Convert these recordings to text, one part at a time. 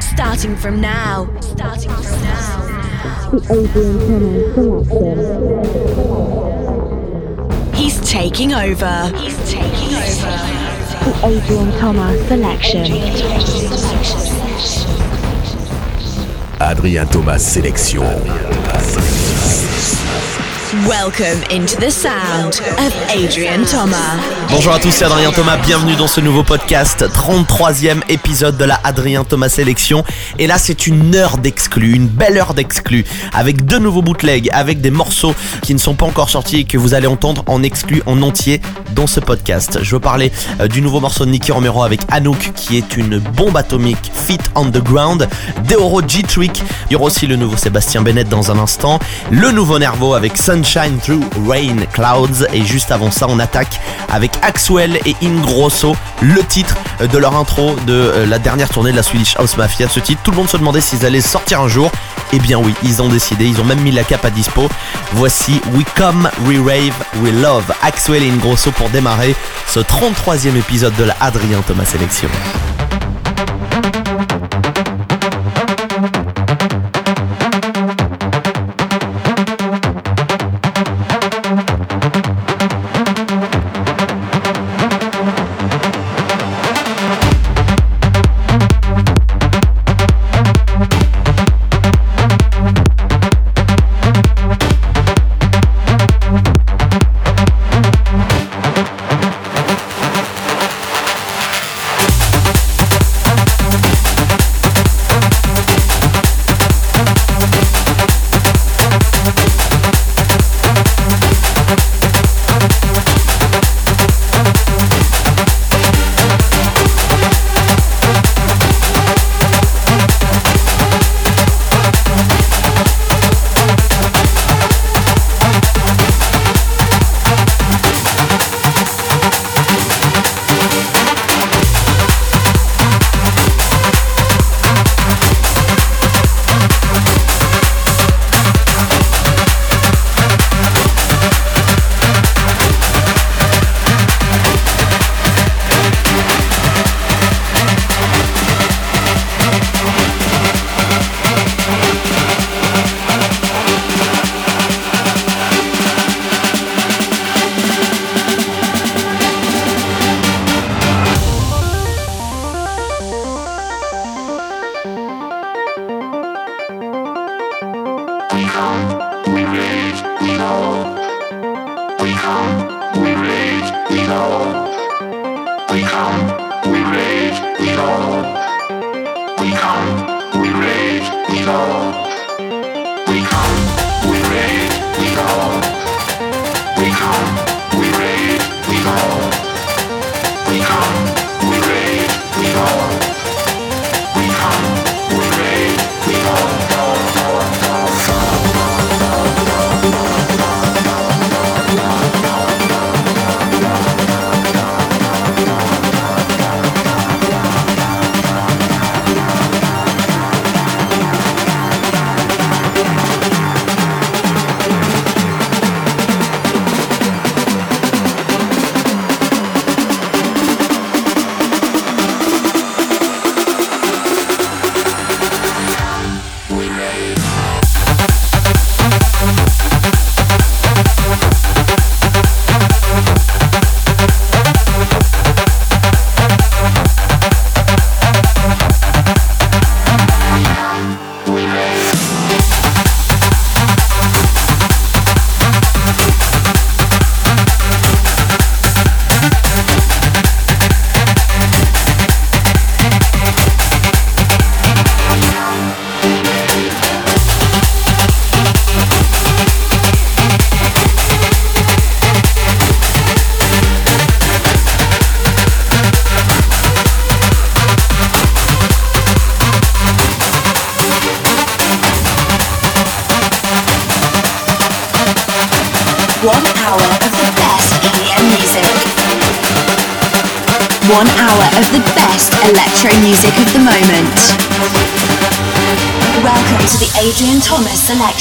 Starting from now. Starting from now. The Adrian Thomas selection. He's taking over. He's taking over. The Adrian Thomas selection. Adrien Thomas sélection. Welcome into the sound of Adrian Thomas. Bonjour à tous, c'est Adrien Thomas, bienvenue dans ce nouveau podcast, 33e épisode de la Adrien Thomas Sélection. Et là, c'est une heure d'exclus, une belle heure d'exclus, avec deux nouveaux bootlegs, avec des morceaux qui ne sont pas encore sortis et que vous allez entendre en exclus en entier dans ce podcast. Je veux parler euh, du nouveau morceau de Nicky Romero avec Anouk, qui est une bombe atomique, Fit on the Ground, Deoro G-Trick, il y aura aussi le nouveau Sébastien Bennett dans un instant, le nouveau Nervo avec Sunshine Through Rain Clouds, et juste avant ça, on attaque avec Axwell et Ingrosso, le titre de leur intro de euh, la dernière tournée de la Swedish House Mafia. Ce titre, tout le monde se demandait s'ils allaient sortir un jour. Eh bien oui, ils ont décidé, ils ont même mis la cape à dispo. Voici We Come, We Rave, We Love, Axwell et Ingrosso pour démarrer ce 33e épisode de la Adrien Thomas Sélection.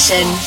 Session.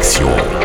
Sélection.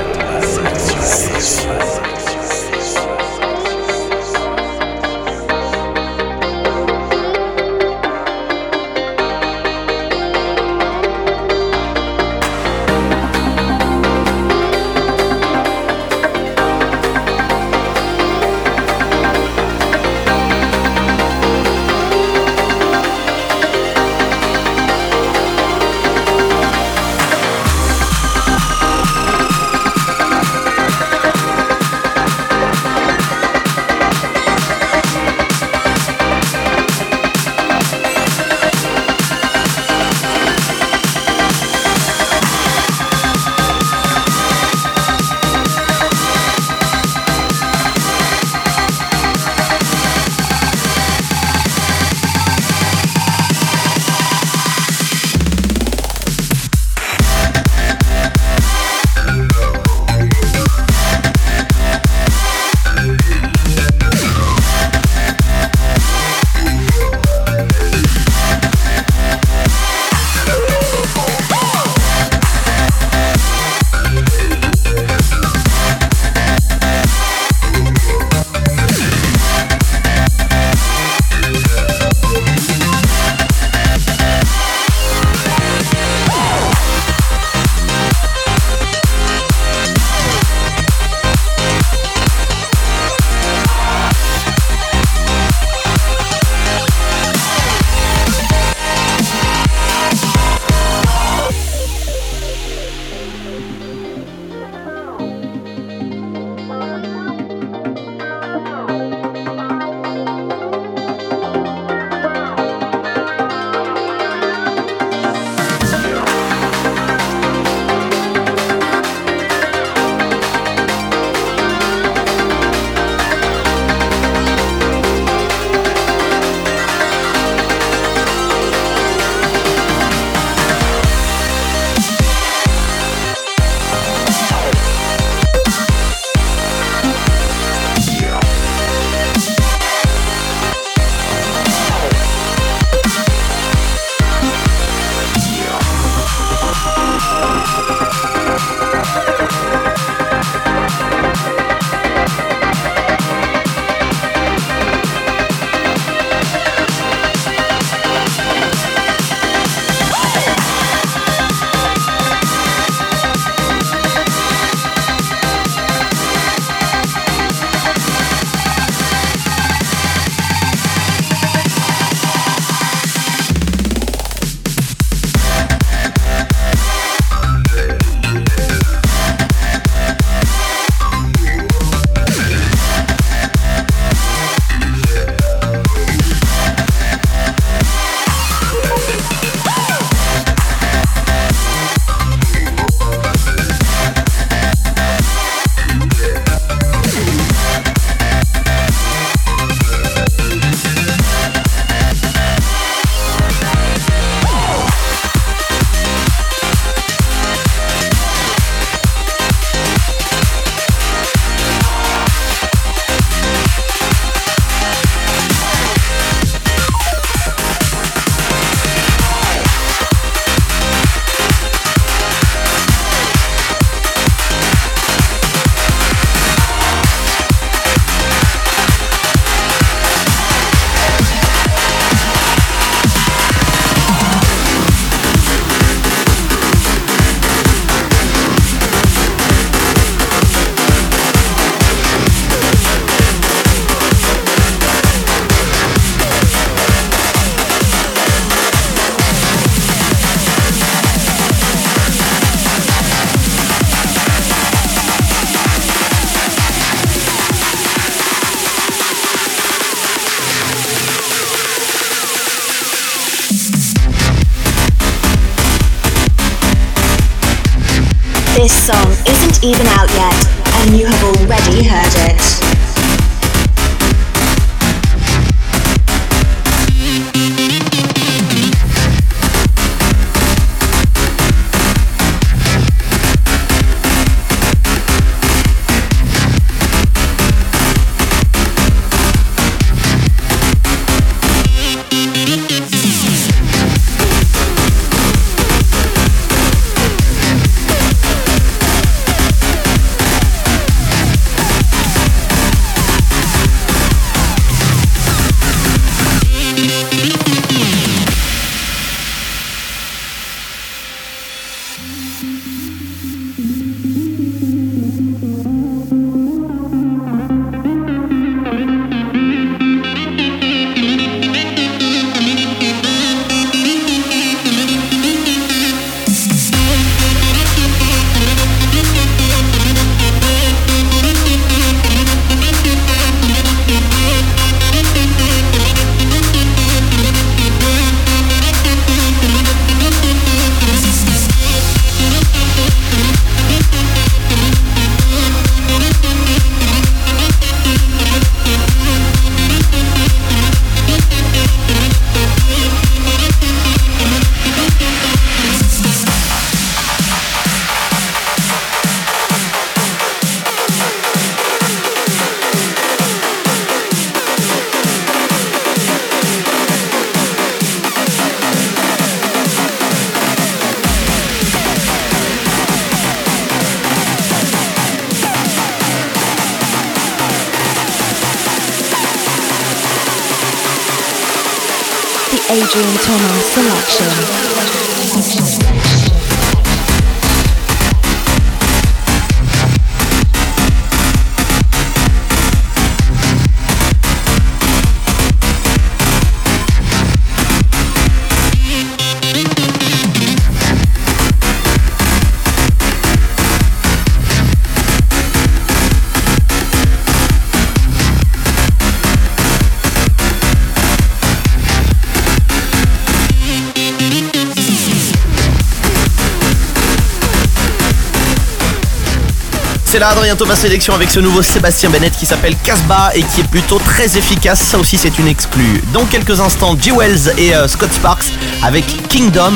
C'est là Adrien Thomas Sélection avec ce nouveau Sébastien Bennett qui s'appelle Casbah et qui est plutôt très efficace. Ça aussi, c'est une exclue. Dans quelques instants, G. Wells et euh, Scott Sparks avec Kingdom.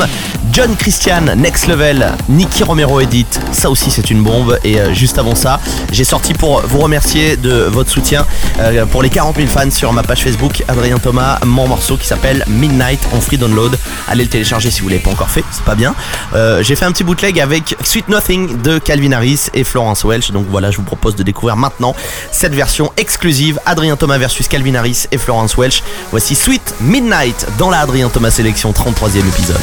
John Christian, Next Level, Nicky Romero Edit, ça aussi c'est une bombe. Et euh, juste avant ça, j'ai sorti pour vous remercier de votre soutien euh, pour les 40 000 fans sur ma page Facebook Adrien Thomas, mon morceau qui s'appelle Midnight en free download. Allez le télécharger si vous l'avez pas encore fait, c'est pas bien. Euh, j'ai fait un petit bootleg avec Sweet Nothing de Calvin Harris et Florence Welch. Donc voilà, je vous propose de découvrir maintenant cette version exclusive Adrien Thomas versus Calvin Harris et Florence Welch. Voici Sweet Midnight dans la Adrien Thomas sélection 33e épisode.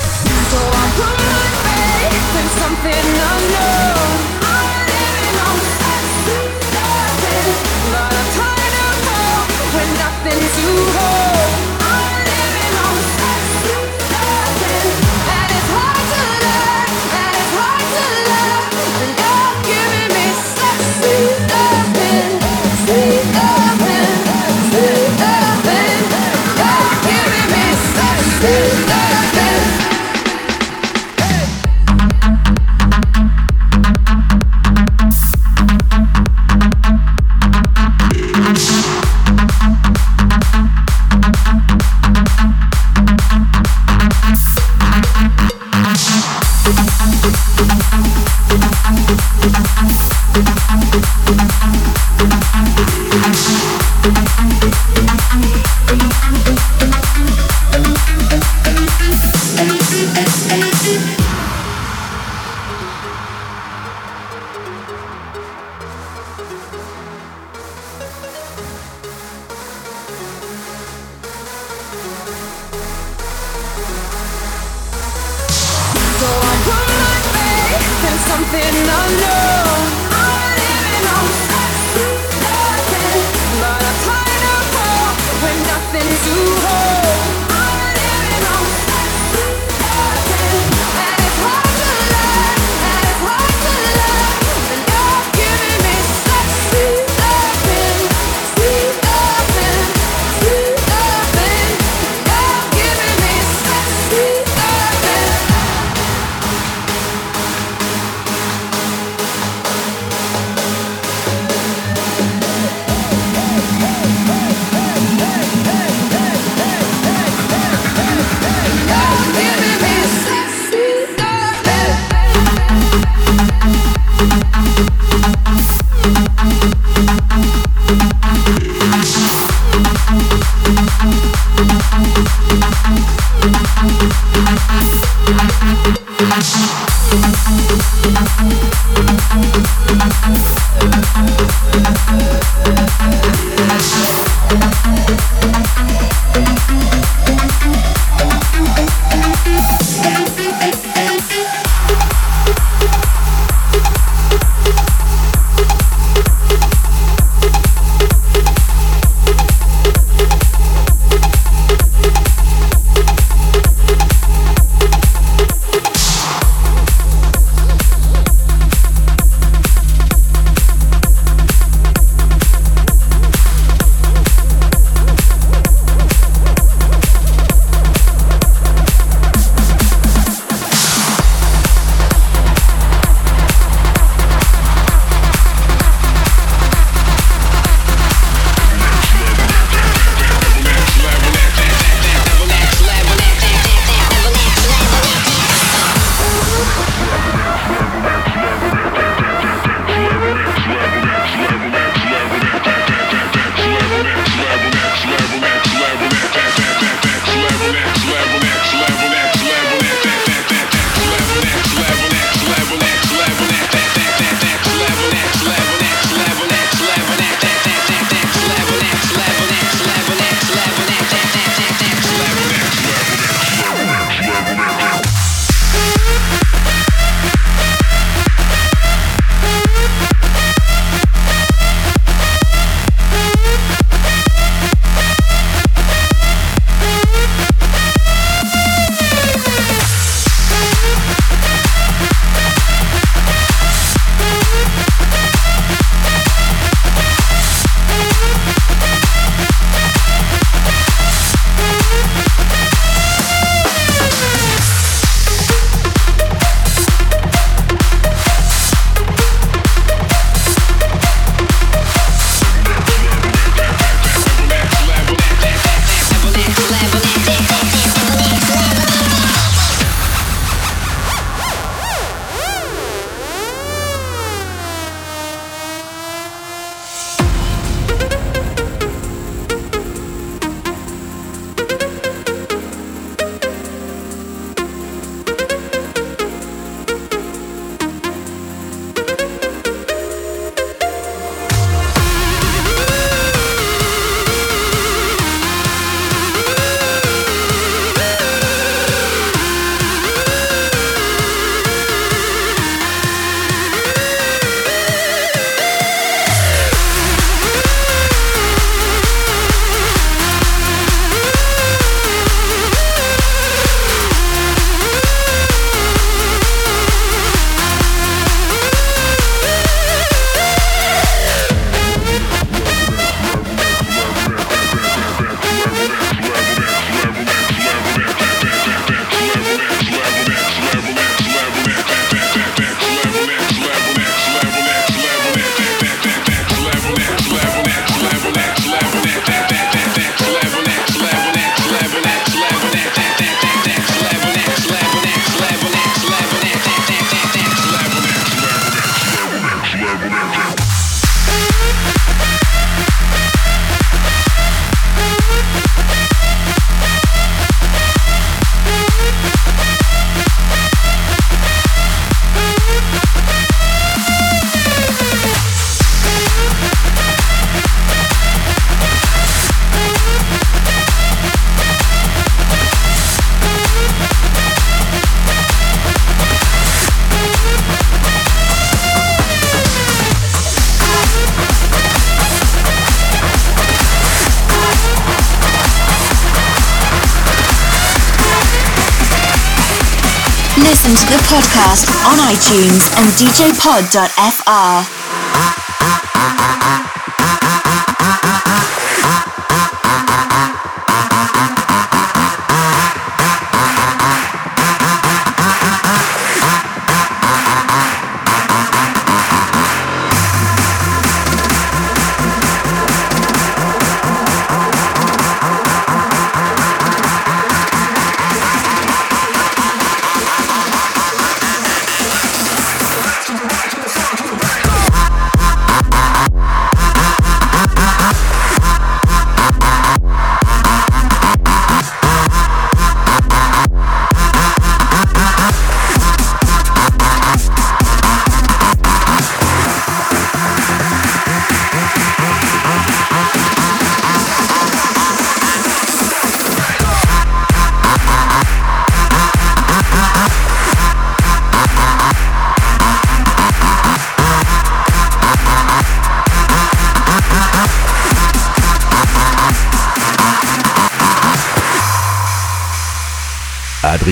Podcast on iTunes and djpod.fr.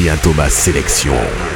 Adrien Thomas Sélection.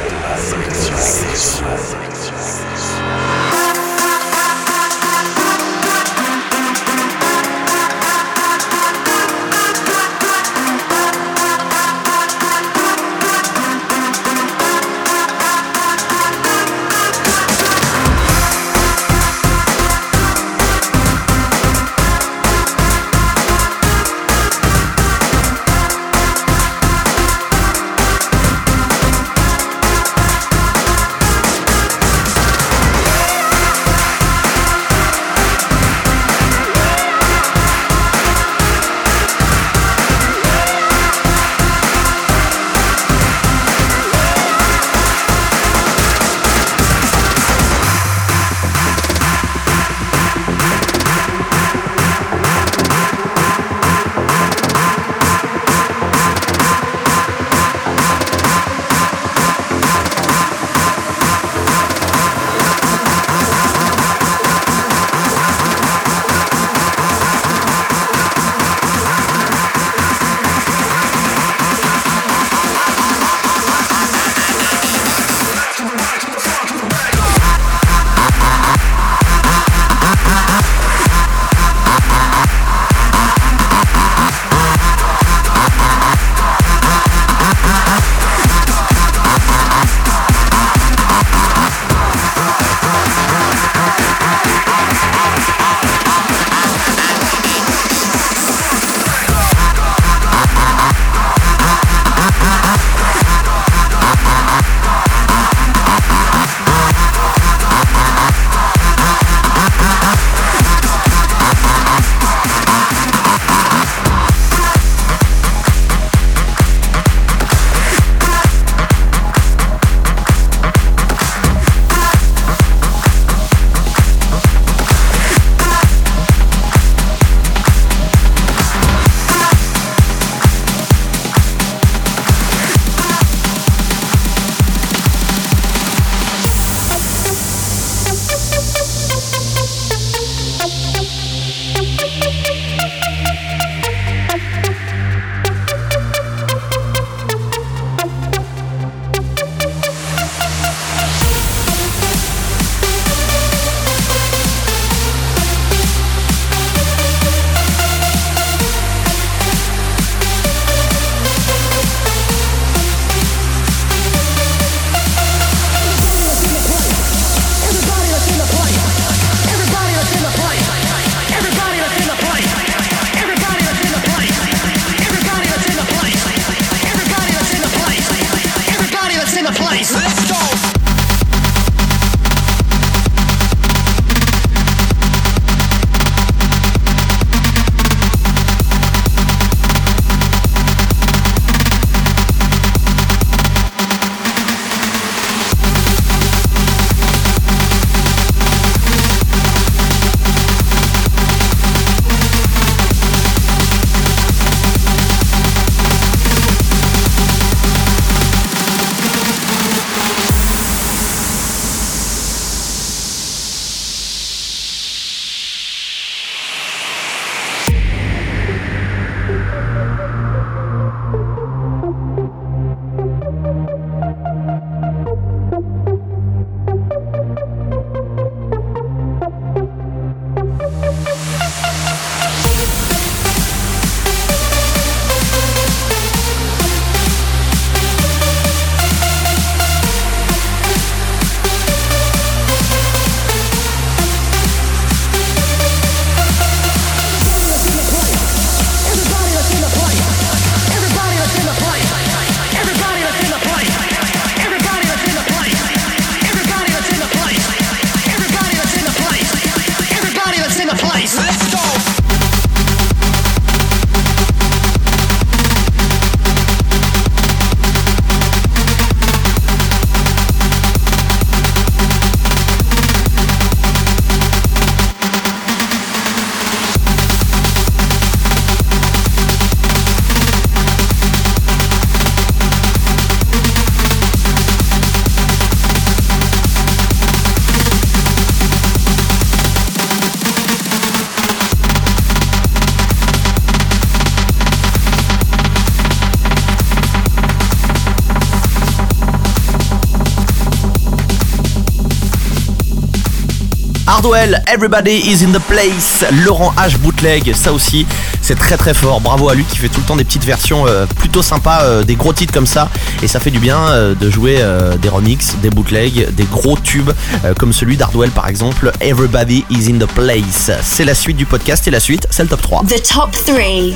Hardwell, Everybody is in the place. Laurent H bootleg, ça aussi, c'est très très fort. Bravo à lui qui fait tout le temps des petites versions euh, plutôt sympas, euh, des gros titres comme ça. Et ça fait du bien euh, de jouer des remixes, des bootlegs, des gros tubes comme celui d'Hardwell par exemple. Everybody is in the place. C'est la suite du podcast et la suite, c'est le top 3. The top three.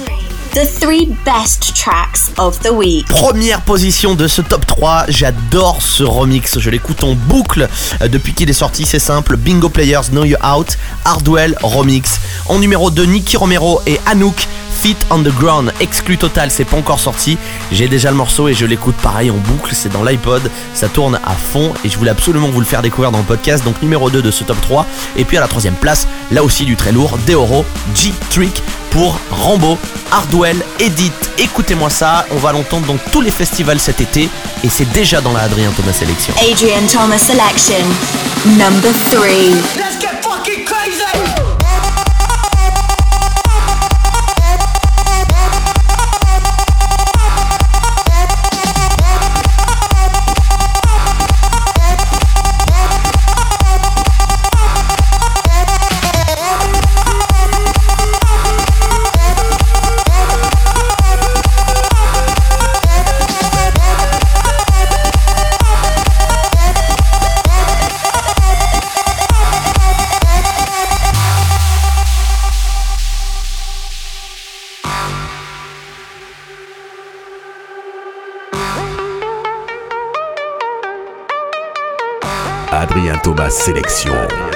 The three best tracks of the week. Première position de ce top 3, j'adore ce remix, je l'écoute en boucle. Euh, depuis qu'il est sorti, c'est simple, Bingo Players Know You Out, Hardwell remix. En numéro 2, Nicky Romero et Anouk, Fit on the Ground, exclu total, c'est pas encore sorti. J'ai déjà le morceau et je l'écoute pareil en boucle, c'est dans l'iPod, ça tourne à fond et je voulais absolument vous le faire découvrir dans le podcast, donc numéro 2 de ce top 3. Et puis à la troisième place, là aussi du très lourd, Deoro, G-Trick pour Rambo, Hardwell, Edit. Écoutez-moi ça, on va l'entendre dans tous les festivals cet été et c'est déjà dans la Adrien Thomas Selection. Adrian Thomas Selection, number 3. Thomas Sélection.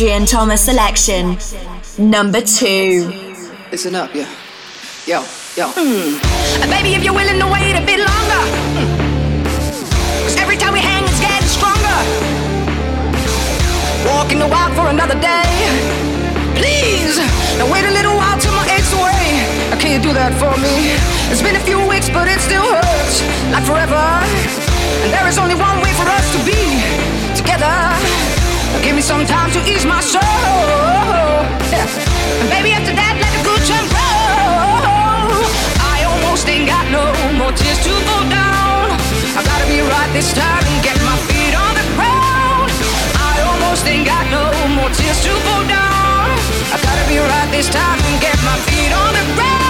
Adrian Thomas Selection. Number two. Listen up, yeah. Yo, yo. Hmm. And baby, if you're willing to wait a bit longer, hmm. cause every time we hang, it's getting stronger. Walking the wild for another day. Please, now wait a little while till my aches away. Now, can you do that for me? It's been a few weeks, but it still hurts like forever. And there is only one way for us to be together. Give me some time to ease my soul. And baby, after that, let the good time roll. I almost ain't got no more tears to fall down. I gotta be right this time and get my feet on the ground. I almost ain't got no more tears to fall down. I gotta be right this time and get my feet on the ground.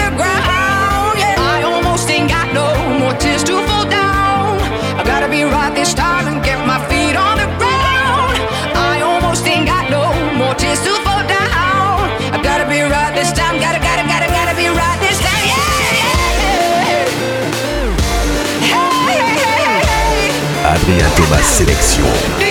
Andrea Thomas Sélection.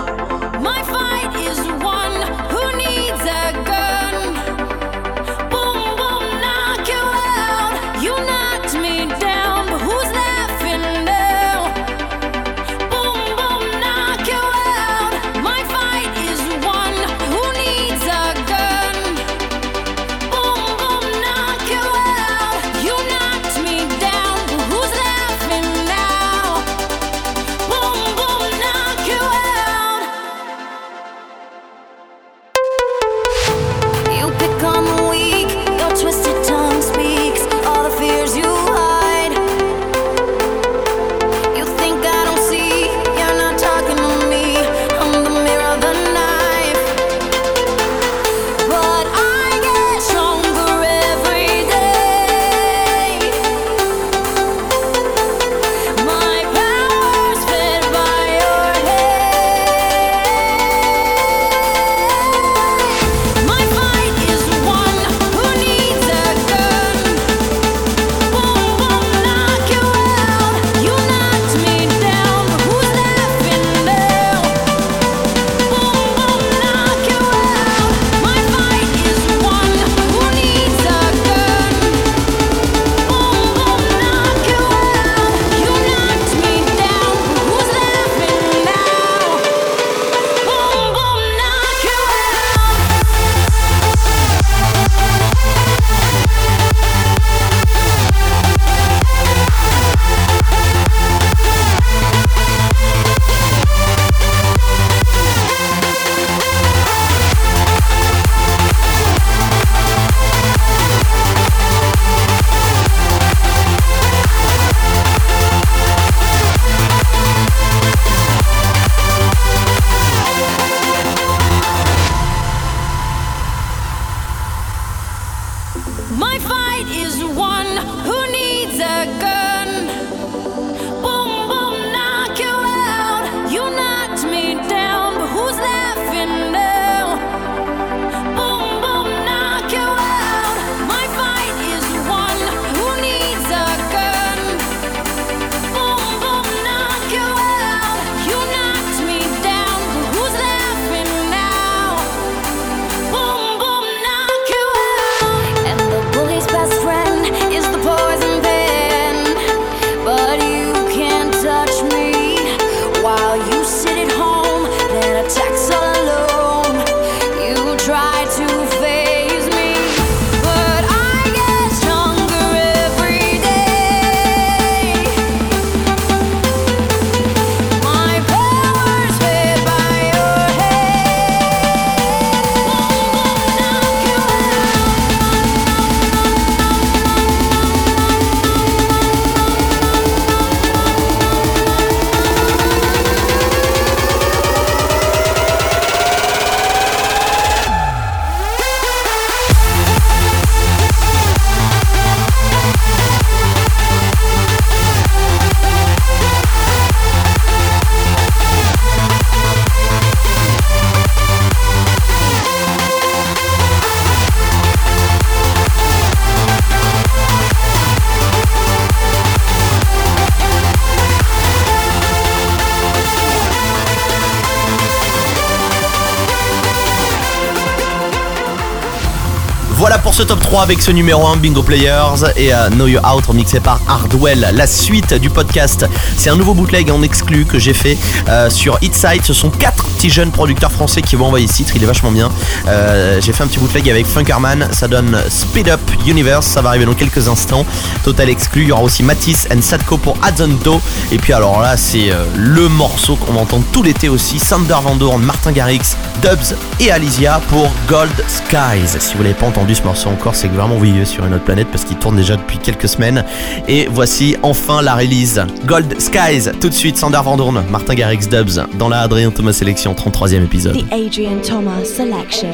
3 avec ce numéro 1 Bingo Players et euh, Know You Out remixé par Hardwell. La suite du podcast, c'est un nouveau bootleg en exclu que j'ai fait euh, sur Hitside. Ce sont quatre petits jeunes producteurs français qui vont envoyer ce titre, il est vachement bien. Euh, j'ai fait un petit bootleg avec Funkerman, ça donne Speed Up Universe, ça va arriver dans quelques instants. Total exclu, il y aura aussi Matisse and Sadko pour Adzonto. Et puis alors là, c'est euh, le morceau qu'on va entendre tout l'été aussi. Sander Van Doorn, Martin Garrix, Dubs et Alicia pour Gold Skies. Si vous l'avez pas entendu ce morceau encore, c'est vraiment vivez sur une autre planète parce qu'il tourne déjà depuis quelques semaines. Et voici enfin la release. Gold Skies, tout de suite Sander Van Doorn, Martin Garrix, Dubs dans la Adrien Thomas Sélection, 33e épisode. Adrian Thomas Selection.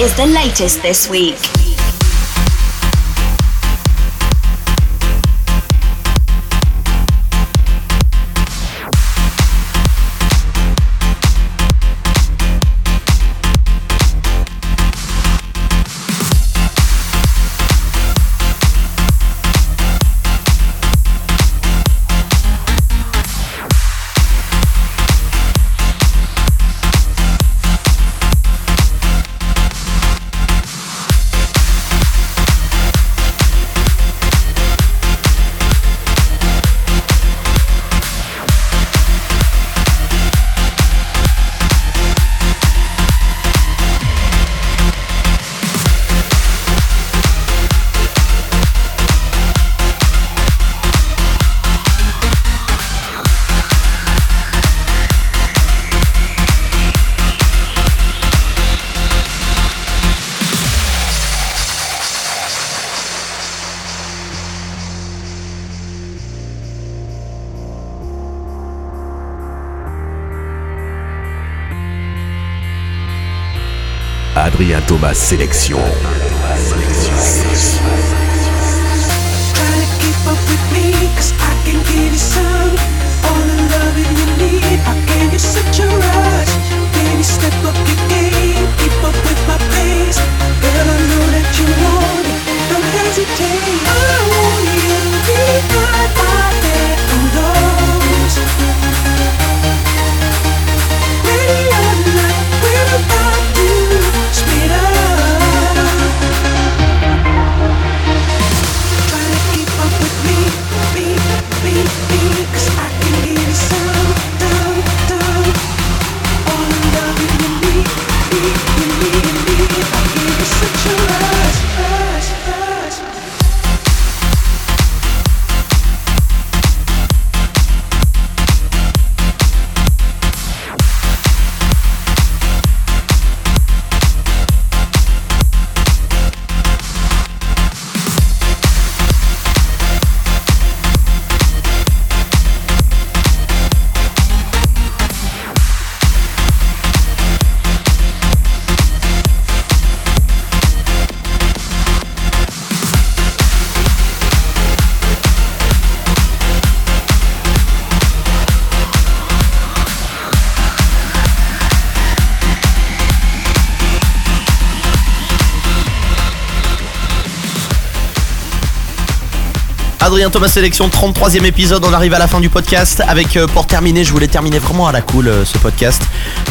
Is the latest this week. My pace. Girl, I know you don't Adrien Thomas Sélection, 33e épisode, on arrive à la fin du podcast avec euh, pour terminer, je voulais terminer vraiment à la cool euh, ce podcast.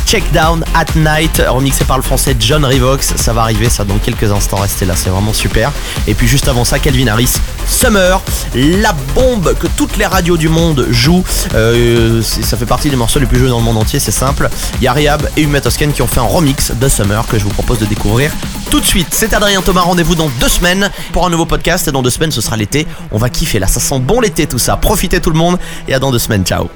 Check Down at Night, remixé par le français John Revox, ça va arriver ça dans quelques instants, restez là, c'est vraiment super. Et puis juste avant ça, Calvin Harris, Summer, la bombe que toutes les radios du monde jouent, Euh, ça fait partie des morceaux les plus joués dans le monde entier, c'est simple. Il y a et Humet Tosken qui ont fait un remix de Summer que je vous propose de découvrir tout de suite. C'est Adrien Thomas, rendez-vous dans deux semaines pour un nouveau podcast et dans deux semaines ce sera l'été. On va kiffer là, ça sent bon l'été tout ça. Profitez tout le monde et à dans deux semaines, ciao.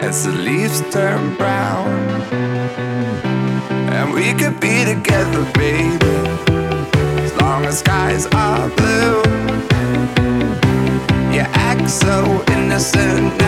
As the leaves turn brown. And we could be together, baby, as long as skies are blue. Innocent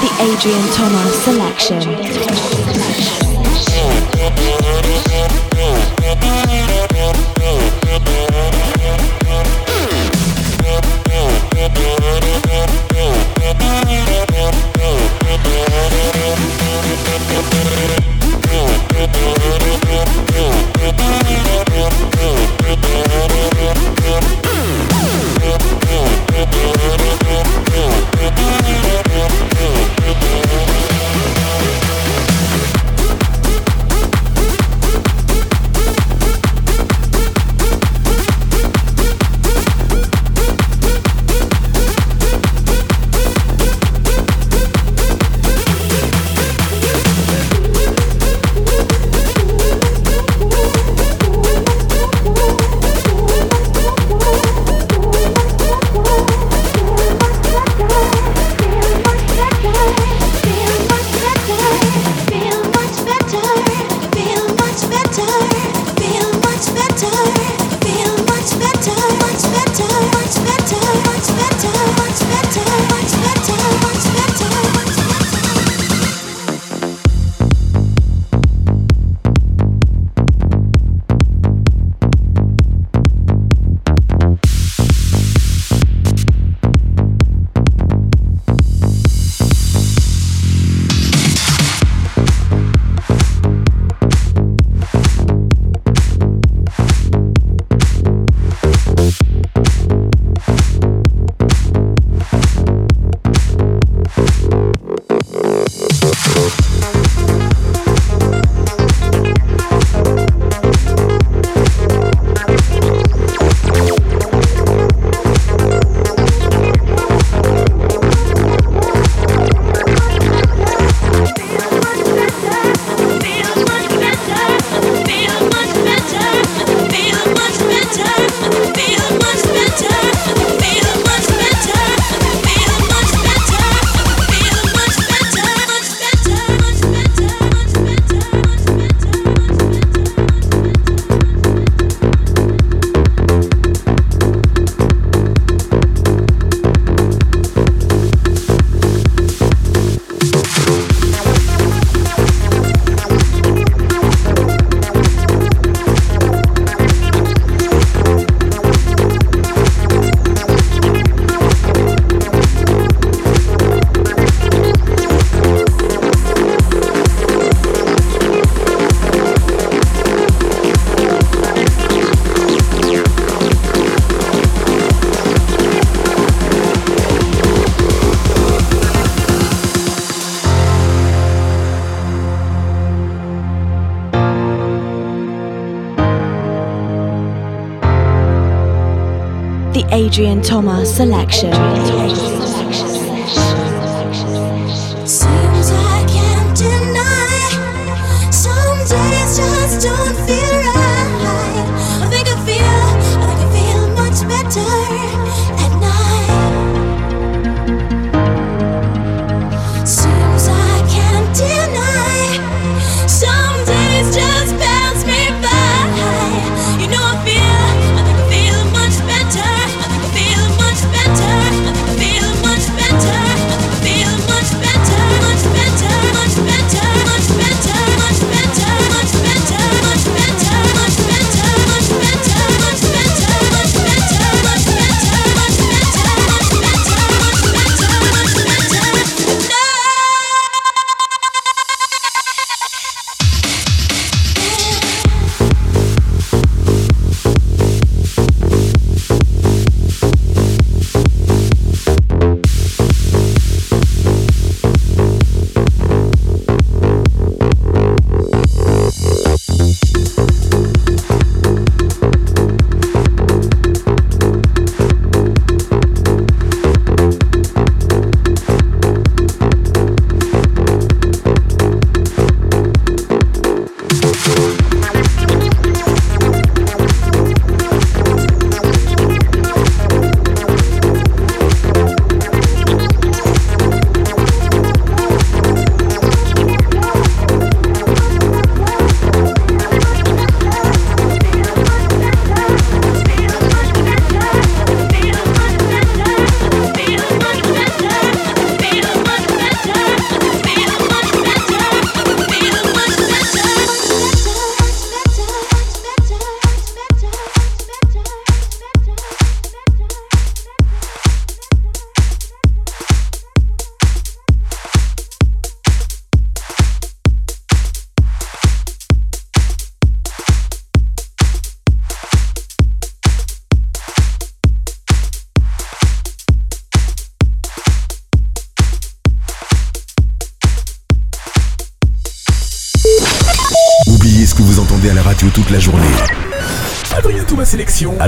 the Adrian Thomas selection. Adrian Thomas selection. Adrian Thomas.